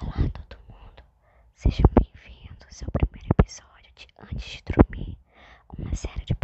Olá todo mundo, sejam bem-vindos ao primeiro episódio de Antes de Dormir, uma série de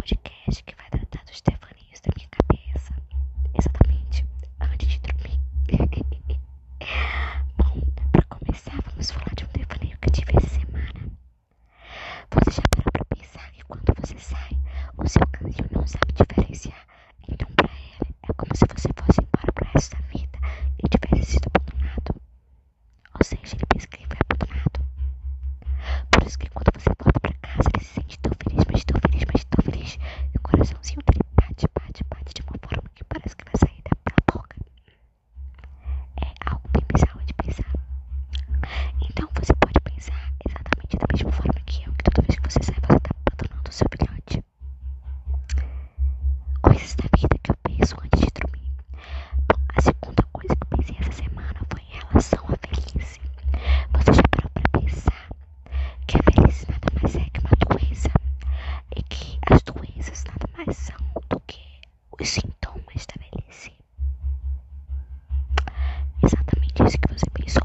disse que você pensou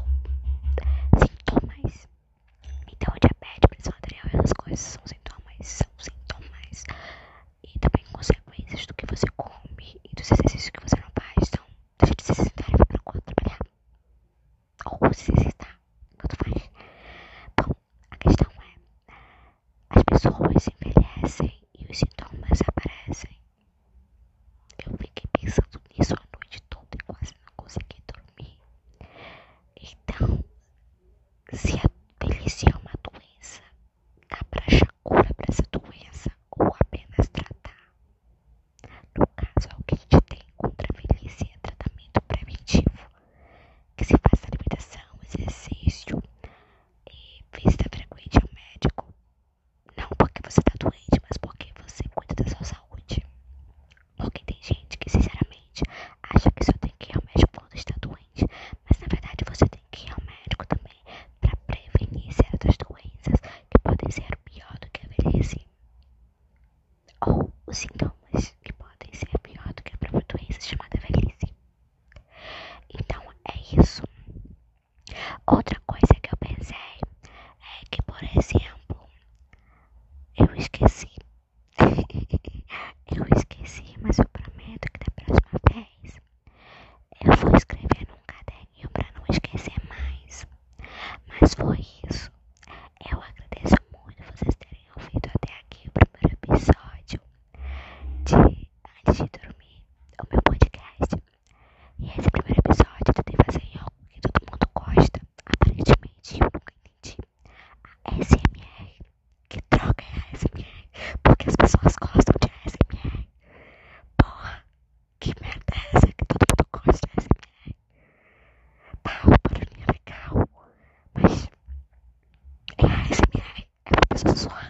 sintomas. Então, diabetes, pressão arterial e essas coisas são sintomas, são sintomas. E também consequências do que você come e dos exercícios que você não faz. Então, deixa de se sentar e vai pra quarto trabalhar. Ou se exercitar, tanto faz. Bom, a questão é, as pessoas envelhecem his voice. this one.